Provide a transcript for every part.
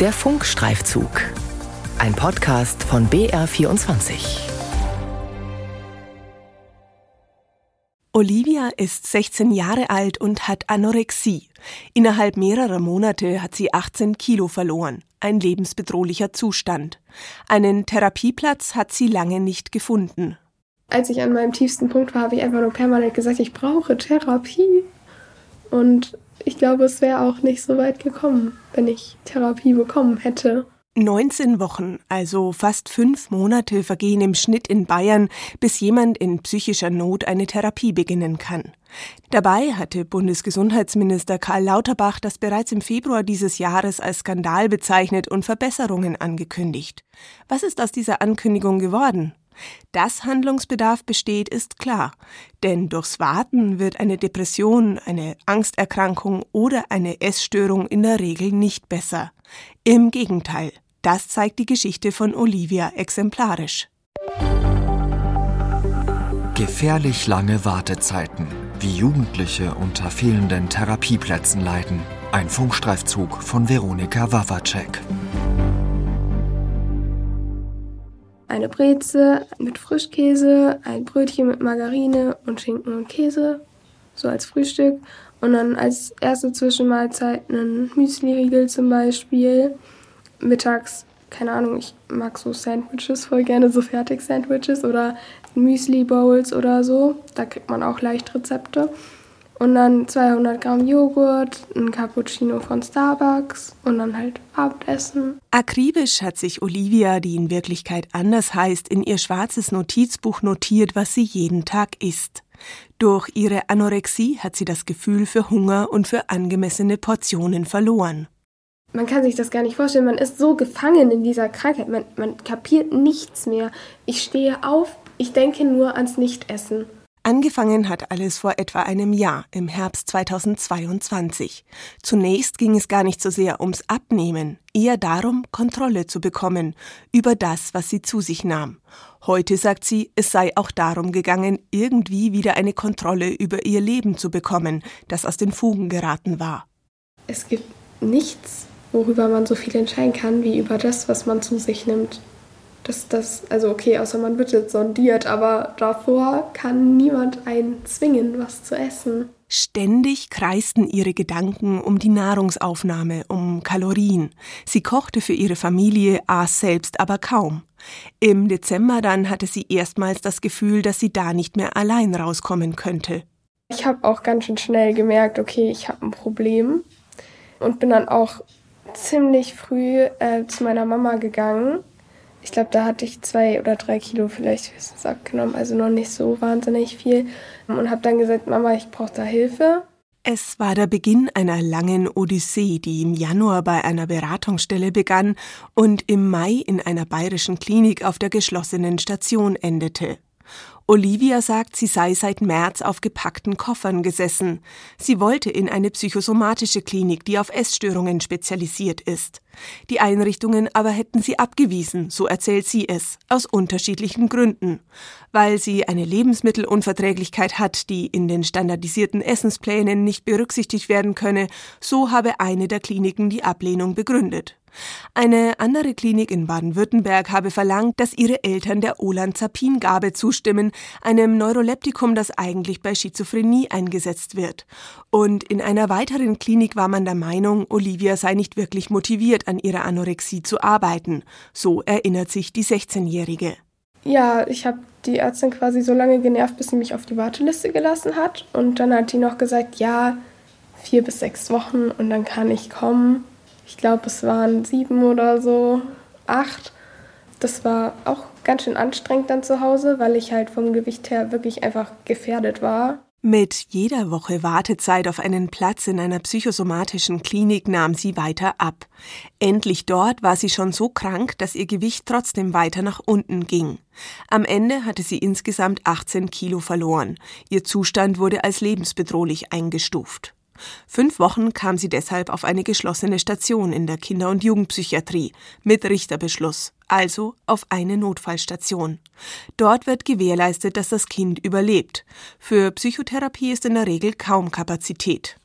Der Funkstreifzug. Ein Podcast von BR24. Olivia ist 16 Jahre alt und hat Anorexie. Innerhalb mehrerer Monate hat sie 18 Kilo verloren. Ein lebensbedrohlicher Zustand. Einen Therapieplatz hat sie lange nicht gefunden. Als ich an meinem tiefsten Punkt war, habe ich einfach nur permanent gesagt, ich brauche Therapie. Und ich glaube, es wäre auch nicht so weit gekommen, wenn ich Therapie bekommen hätte. 19 Wochen, also fast fünf Monate vergehen im Schnitt in Bayern, bis jemand in psychischer Not eine Therapie beginnen kann. Dabei hatte Bundesgesundheitsminister Karl Lauterbach das bereits im Februar dieses Jahres als Skandal bezeichnet und Verbesserungen angekündigt. Was ist aus dieser Ankündigung geworden? Dass Handlungsbedarf besteht, ist klar. Denn durchs Warten wird eine Depression, eine Angsterkrankung oder eine Essstörung in der Regel nicht besser. Im Gegenteil. Das zeigt die Geschichte von Olivia exemplarisch. Gefährlich lange Wartezeiten, wie Jugendliche unter fehlenden Therapieplätzen leiden. Ein Funkstreifzug von Veronika Wawacek. Eine Breze mit Frischkäse, ein Brötchen mit Margarine und Schinken und Käse, so als Frühstück. Und dann als erste Zwischenmahlzeit einen Müsli-Riegel zum Beispiel mittags, keine Ahnung, ich mag so Sandwiches voll gerne, so Fertig-Sandwiches oder Müsli-Bowls oder so. Da kriegt man auch leicht Rezepte. Und dann 200 Gramm Joghurt, ein Cappuccino von Starbucks und dann halt Abendessen. Akribisch hat sich Olivia, die in Wirklichkeit anders heißt, in ihr schwarzes Notizbuch notiert, was sie jeden Tag isst. Durch ihre Anorexie hat sie das Gefühl für Hunger und für angemessene Portionen verloren man kann sich das gar nicht vorstellen. Man ist so gefangen in dieser Krankheit. Man, man kapiert nichts mehr. Ich stehe auf, ich denke nur ans Nichtessen. Angefangen hat alles vor etwa einem Jahr, im Herbst 2022. Zunächst ging es gar nicht so sehr ums Abnehmen, eher darum, Kontrolle zu bekommen über das, was sie zu sich nahm. Heute sagt sie, es sei auch darum gegangen, irgendwie wieder eine Kontrolle über ihr Leben zu bekommen, das aus den Fugen geraten war. Es gibt nichts, worüber man so viel entscheiden kann, wie über das, was man zu sich nimmt. Das, das, also okay, außer man wird jetzt sondiert, aber davor kann niemand einen zwingen, was zu essen. Ständig kreisten ihre Gedanken um die Nahrungsaufnahme, um Kalorien. Sie kochte für ihre Familie, aß selbst aber kaum. Im Dezember dann hatte sie erstmals das Gefühl, dass sie da nicht mehr allein rauskommen könnte. Ich habe auch ganz schön schnell gemerkt, okay, ich habe ein Problem und bin dann auch ziemlich früh äh, zu meiner Mama gegangen. Ich glaube, da hatte ich zwei oder drei Kilo vielleicht höchstens abgenommen, also noch nicht so wahnsinnig viel. Und habe dann gesagt, Mama, ich brauche da Hilfe. Es war der Beginn einer langen Odyssee, die im Januar bei einer Beratungsstelle begann und im Mai in einer bayerischen Klinik auf der geschlossenen Station endete. Olivia sagt, sie sei seit März auf gepackten Koffern gesessen. Sie wollte in eine psychosomatische Klinik, die auf Essstörungen spezialisiert ist. Die Einrichtungen aber hätten sie abgewiesen, so erzählt sie es, aus unterschiedlichen Gründen. Weil sie eine Lebensmittelunverträglichkeit hat, die in den standardisierten Essensplänen nicht berücksichtigt werden könne, so habe eine der Kliniken die Ablehnung begründet. Eine andere Klinik in Baden-Württemberg habe verlangt, dass ihre Eltern der Olanzapin-Gabe zustimmen, einem Neuroleptikum, das eigentlich bei Schizophrenie eingesetzt wird. Und in einer weiteren Klinik war man der Meinung, Olivia sei nicht wirklich motiviert, an ihrer Anorexie zu arbeiten. So erinnert sich die 16-Jährige. Ja, ich habe die Ärztin quasi so lange genervt, bis sie mich auf die Warteliste gelassen hat. Und dann hat die noch gesagt, ja, vier bis sechs Wochen und dann kann ich kommen ich glaube, es waren sieben oder so, acht. Das war auch ganz schön anstrengend dann zu Hause, weil ich halt vom Gewicht her wirklich einfach gefährdet war. Mit jeder Woche Wartezeit auf einen Platz in einer psychosomatischen Klinik nahm sie weiter ab. Endlich dort war sie schon so krank, dass ihr Gewicht trotzdem weiter nach unten ging. Am Ende hatte sie insgesamt 18 Kilo verloren. Ihr Zustand wurde als lebensbedrohlich eingestuft. Fünf Wochen kam sie deshalb auf eine geschlossene Station in der Kinder- und Jugendpsychiatrie mit Richterbeschluss, also auf eine Notfallstation. Dort wird gewährleistet, dass das Kind überlebt. Für Psychotherapie ist in der Regel kaum Kapazität.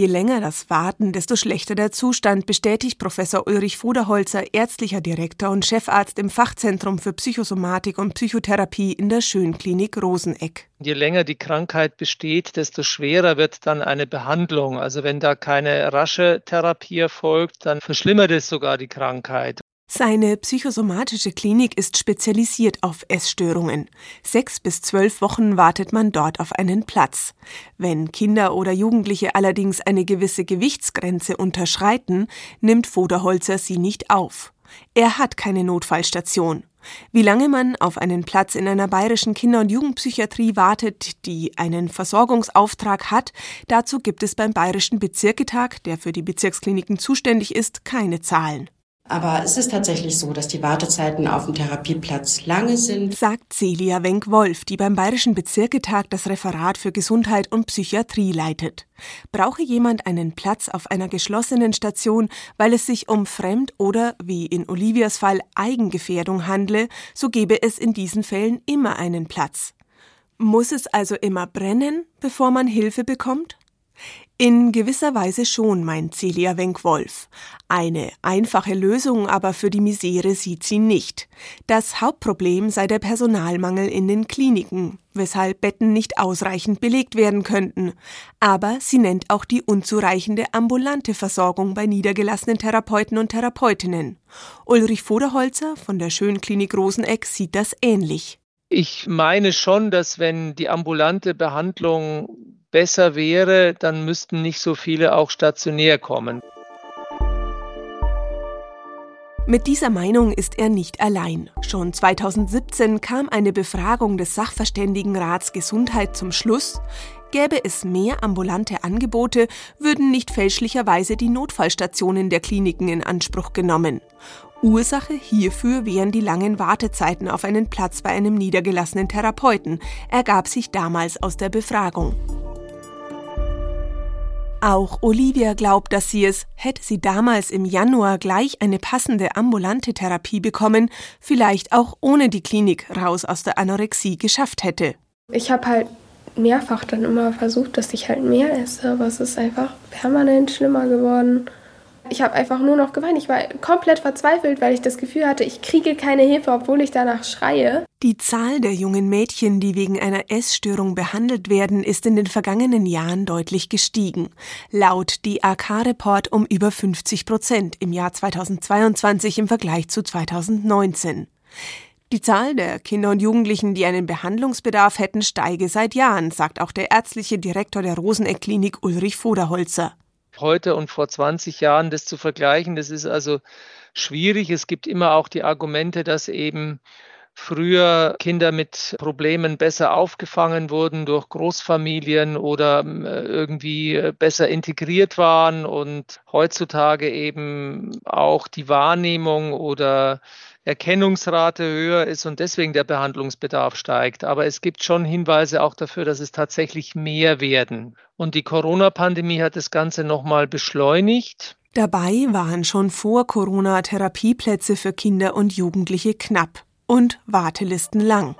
Je länger das Warten, desto schlechter der Zustand, bestätigt Professor Ulrich Voderholzer, ärztlicher Direktor und Chefarzt im Fachzentrum für Psychosomatik und Psychotherapie in der Schönklinik Roseneck. Je länger die Krankheit besteht, desto schwerer wird dann eine Behandlung. Also wenn da keine rasche Therapie erfolgt, dann verschlimmert es sogar die Krankheit. Seine psychosomatische Klinik ist spezialisiert auf Essstörungen. Sechs bis zwölf Wochen wartet man dort auf einen Platz. Wenn Kinder oder Jugendliche allerdings eine gewisse Gewichtsgrenze unterschreiten, nimmt Voderholzer sie nicht auf. Er hat keine Notfallstation. Wie lange man auf einen Platz in einer bayerischen Kinder- und Jugendpsychiatrie wartet, die einen Versorgungsauftrag hat, dazu gibt es beim Bayerischen Bezirketag, der für die Bezirkskliniken zuständig ist, keine Zahlen. Aber es ist tatsächlich so, dass die Wartezeiten auf dem Therapieplatz lange sind, sagt Celia Wenk-Wolf, die beim Bayerischen Bezirketag das Referat für Gesundheit und Psychiatrie leitet. Brauche jemand einen Platz auf einer geschlossenen Station, weil es sich um Fremd- oder, wie in Olivias Fall, Eigengefährdung handle, so gebe es in diesen Fällen immer einen Platz. Muss es also immer brennen, bevor man Hilfe bekommt? In gewisser Weise schon, meint Celia Wenk-Wolf. Eine einfache Lösung aber für die Misere sieht sie nicht. Das Hauptproblem sei der Personalmangel in den Kliniken, weshalb Betten nicht ausreichend belegt werden könnten. Aber sie nennt auch die unzureichende ambulante Versorgung bei niedergelassenen Therapeuten und Therapeutinnen. Ulrich Voderholzer von der Schönklinik Roseneck sieht das ähnlich. Ich meine schon, dass wenn die ambulante Behandlung besser wäre, dann müssten nicht so viele auch stationär kommen. Mit dieser Meinung ist er nicht allein. Schon 2017 kam eine Befragung des Sachverständigenrats Gesundheit zum Schluss, gäbe es mehr ambulante Angebote, würden nicht fälschlicherweise die Notfallstationen der Kliniken in Anspruch genommen. Ursache hierfür wären die langen Wartezeiten auf einen Platz bei einem niedergelassenen Therapeuten, ergab sich damals aus der Befragung. Auch Olivia glaubt, dass sie es, hätte sie damals im Januar gleich eine passende ambulante Therapie bekommen, vielleicht auch ohne die Klinik raus aus der Anorexie geschafft hätte. Ich habe halt mehrfach dann immer versucht, dass ich halt mehr esse, aber es ist einfach permanent schlimmer geworden. Ich habe einfach nur noch geweint. Ich war komplett verzweifelt, weil ich das Gefühl hatte, ich kriege keine Hilfe, obwohl ich danach schreie. Die Zahl der jungen Mädchen, die wegen einer Essstörung behandelt werden, ist in den vergangenen Jahren deutlich gestiegen. Laut DAK-Report um über 50 Prozent im Jahr 2022 im Vergleich zu 2019. Die Zahl der Kinder und Jugendlichen, die einen Behandlungsbedarf hätten, steige seit Jahren, sagt auch der ärztliche Direktor der Roseneck-Klinik Ulrich Voderholzer heute und vor 20 Jahren das zu vergleichen, das ist also schwierig. Es gibt immer auch die Argumente, dass eben früher Kinder mit Problemen besser aufgefangen wurden durch Großfamilien oder ähm, irgendwie äh, besser integriert waren und heutzutage eben auch die Wahrnehmung oder Erkennungsrate höher ist und deswegen der Behandlungsbedarf steigt. Aber es gibt schon Hinweise auch dafür, dass es tatsächlich mehr werden. Und die Corona-Pandemie hat das Ganze nochmal beschleunigt. Dabei waren schon vor Corona Therapieplätze für Kinder und Jugendliche knapp und Wartelisten lang.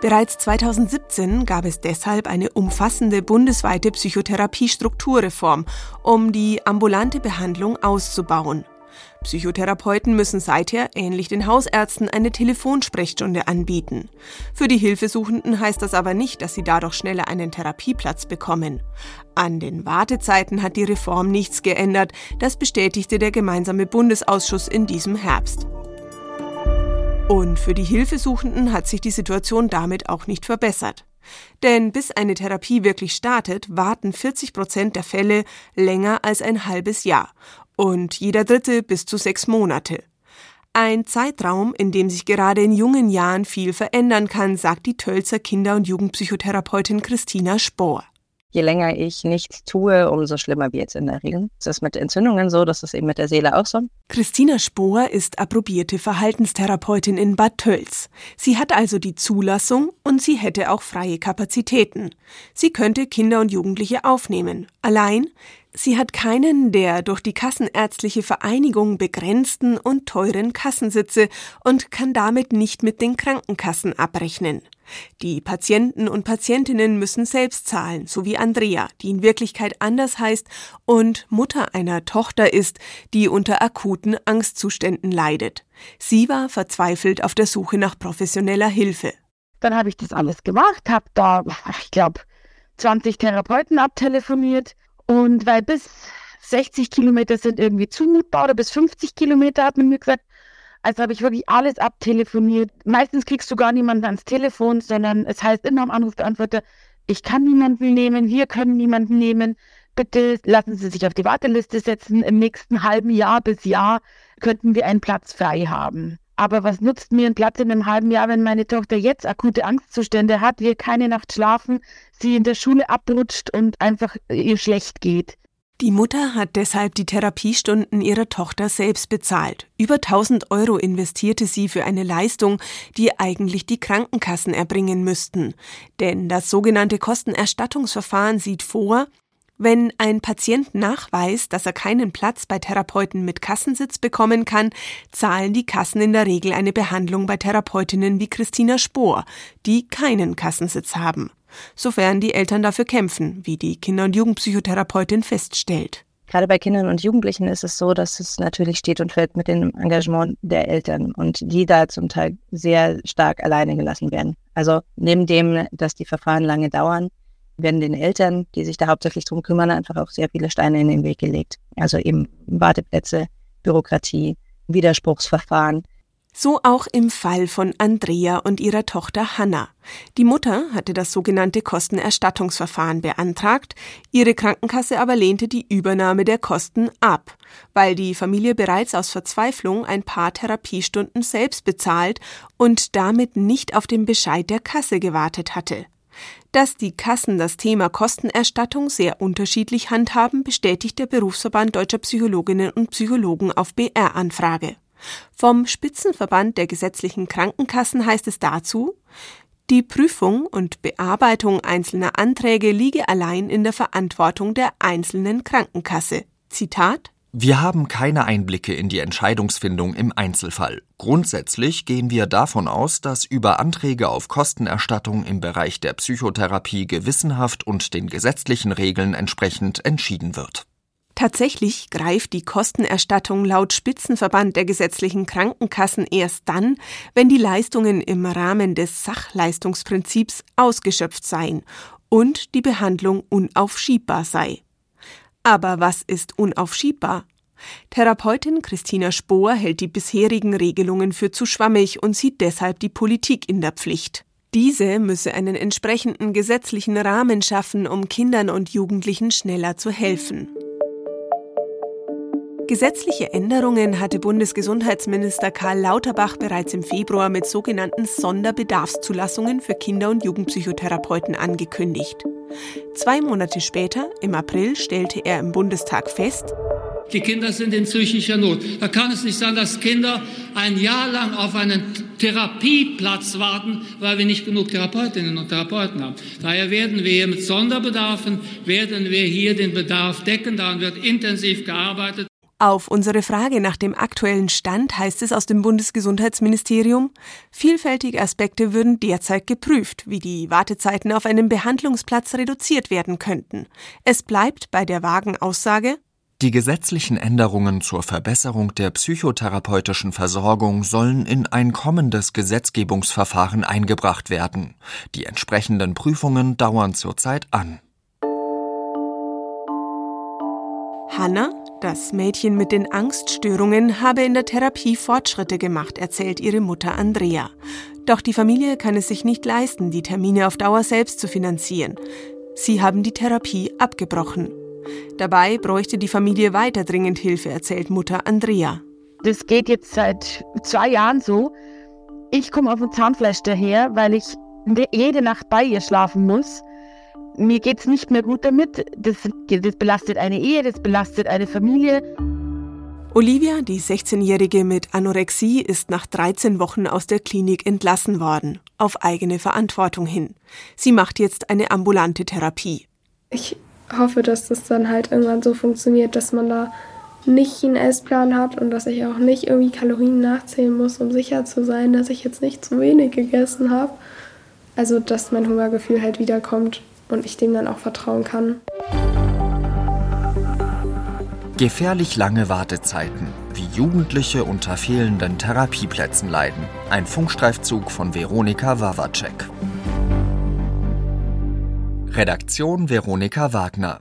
Bereits 2017 gab es deshalb eine umfassende bundesweite Psychotherapie-Strukturreform, um die ambulante Behandlung auszubauen. Psychotherapeuten müssen seither, ähnlich den Hausärzten, eine Telefonsprechstunde anbieten. Für die Hilfesuchenden heißt das aber nicht, dass sie dadurch schneller einen Therapieplatz bekommen. An den Wartezeiten hat die Reform nichts geändert, das bestätigte der gemeinsame Bundesausschuss in diesem Herbst. Und für die Hilfesuchenden hat sich die Situation damit auch nicht verbessert. Denn bis eine Therapie wirklich startet, warten 40 Prozent der Fälle länger als ein halbes Jahr und jeder dritte bis zu sechs Monate. Ein Zeitraum, in dem sich gerade in jungen Jahren viel verändern kann, sagt die Tölzer Kinder- und Jugendpsychotherapeutin Christina Spohr. Je länger ich nichts tue, umso schlimmer wird es in der Regel. Das ist mit Entzündungen so, das ist eben mit der Seele auch so. Christina Spohr ist approbierte Verhaltenstherapeutin in Bad Tölz. Sie hat also die Zulassung und sie hätte auch freie Kapazitäten. Sie könnte Kinder und Jugendliche aufnehmen. Allein Sie hat keinen der durch die Kassenärztliche Vereinigung begrenzten und teuren Kassensitze und kann damit nicht mit den Krankenkassen abrechnen. Die Patienten und Patientinnen müssen selbst zahlen, so wie Andrea, die in Wirklichkeit anders heißt und Mutter einer Tochter ist, die unter akuten Angstzuständen leidet. Sie war verzweifelt auf der Suche nach professioneller Hilfe. Dann habe ich das alles gemacht, habe da, ich glaube, 20 Therapeuten abtelefoniert und weil bis 60 Kilometer sind irgendwie zumutbar oder bis 50 Kilometer hat man mir gesagt, also habe ich wirklich alles abtelefoniert. Meistens kriegst du gar niemanden ans Telefon, sondern es heißt immer am Anrufbeantworter, ich kann niemanden nehmen, wir können niemanden nehmen. Bitte lassen Sie sich auf die Warteliste setzen. Im nächsten halben Jahr bis Jahr könnten wir einen Platz frei haben. Aber was nutzt mir ein Platz in einem halben Jahr, wenn meine Tochter jetzt akute Angstzustände hat, wir keine Nacht schlafen, sie in der Schule abrutscht und einfach ihr schlecht geht? Die Mutter hat deshalb die Therapiestunden ihrer Tochter selbst bezahlt. Über 1000 Euro investierte sie für eine Leistung, die eigentlich die Krankenkassen erbringen müssten. Denn das sogenannte Kostenerstattungsverfahren sieht vor, wenn ein Patient nachweist, dass er keinen Platz bei Therapeuten mit Kassensitz bekommen kann, zahlen die Kassen in der Regel eine Behandlung bei Therapeutinnen wie Christina Spohr, die keinen Kassensitz haben. Sofern die Eltern dafür kämpfen, wie die Kinder- und Jugendpsychotherapeutin feststellt. Gerade bei Kindern und Jugendlichen ist es so, dass es natürlich steht und fällt mit dem Engagement der Eltern und die da zum Teil sehr stark alleine gelassen werden. Also neben dem, dass die Verfahren lange dauern, werden den Eltern, die sich da hauptsächlich drum kümmern, einfach auch sehr viele Steine in den Weg gelegt. Also eben Warteplätze, Bürokratie, Widerspruchsverfahren. So auch im Fall von Andrea und ihrer Tochter Hanna. Die Mutter hatte das sogenannte Kostenerstattungsverfahren beantragt, ihre Krankenkasse aber lehnte die Übernahme der Kosten ab, weil die Familie bereits aus Verzweiflung ein paar Therapiestunden selbst bezahlt und damit nicht auf den Bescheid der Kasse gewartet hatte. Dass die Kassen das Thema Kostenerstattung sehr unterschiedlich handhaben, bestätigt der Berufsverband Deutscher Psychologinnen und Psychologen auf BR-Anfrage. Vom Spitzenverband der gesetzlichen Krankenkassen heißt es dazu, die Prüfung und Bearbeitung einzelner Anträge liege allein in der Verantwortung der einzelnen Krankenkasse. Zitat wir haben keine Einblicke in die Entscheidungsfindung im Einzelfall. Grundsätzlich gehen wir davon aus, dass über Anträge auf Kostenerstattung im Bereich der Psychotherapie gewissenhaft und den gesetzlichen Regeln entsprechend entschieden wird. Tatsächlich greift die Kostenerstattung laut Spitzenverband der gesetzlichen Krankenkassen erst dann, wenn die Leistungen im Rahmen des Sachleistungsprinzips ausgeschöpft seien und die Behandlung unaufschiebbar sei. Aber was ist unaufschiebbar? Therapeutin Christina Spohr hält die bisherigen Regelungen für zu schwammig und sieht deshalb die Politik in der Pflicht. Diese müsse einen entsprechenden gesetzlichen Rahmen schaffen, um Kindern und Jugendlichen schneller zu helfen. Gesetzliche Änderungen hatte Bundesgesundheitsminister Karl Lauterbach bereits im Februar mit sogenannten Sonderbedarfszulassungen für Kinder- und Jugendpsychotherapeuten angekündigt. Zwei Monate später, im April, stellte er im Bundestag fest, die Kinder sind in psychischer Not. Da kann es nicht sein, dass Kinder ein Jahr lang auf einen Therapieplatz warten, weil wir nicht genug Therapeutinnen und Therapeuten haben. Daher werden wir mit Sonderbedarfen, werden wir hier den Bedarf decken. Daran wird intensiv gearbeitet. Auf unsere Frage nach dem aktuellen Stand heißt es aus dem Bundesgesundheitsministerium, vielfältige Aspekte würden derzeit geprüft, wie die Wartezeiten auf einen Behandlungsplatz reduziert werden könnten. Es bleibt bei der vagen Aussage, die gesetzlichen Änderungen zur Verbesserung der psychotherapeutischen Versorgung sollen in ein kommendes Gesetzgebungsverfahren eingebracht werden. Die entsprechenden Prüfungen dauern zurzeit an. Hanna, das Mädchen mit den Angststörungen, habe in der Therapie Fortschritte gemacht, erzählt ihre Mutter Andrea. Doch die Familie kann es sich nicht leisten, die Termine auf Dauer selbst zu finanzieren. Sie haben die Therapie abgebrochen. Dabei bräuchte die Familie weiter dringend Hilfe, erzählt Mutter Andrea. Das geht jetzt seit zwei Jahren so. Ich komme auf dem Zahnfleisch daher, weil ich jede Nacht bei ihr schlafen muss mir geht es nicht mehr gut damit. Das, das belastet eine Ehe, das belastet eine Familie. Olivia, die 16-Jährige mit Anorexie, ist nach 13 Wochen aus der Klinik entlassen worden, auf eigene Verantwortung hin. Sie macht jetzt eine ambulante Therapie. Ich hoffe, dass das dann halt irgendwann so funktioniert, dass man da nicht einen Essplan hat und dass ich auch nicht irgendwie Kalorien nachzählen muss, um sicher zu sein, dass ich jetzt nicht zu wenig gegessen habe. Also, dass mein Hungergefühl halt wiederkommt und ich dem dann auch vertrauen kann. Gefährlich lange Wartezeiten, wie Jugendliche unter fehlenden Therapieplätzen leiden. Ein Funkstreifzug von Veronika Wawacek. Redaktion Veronika Wagner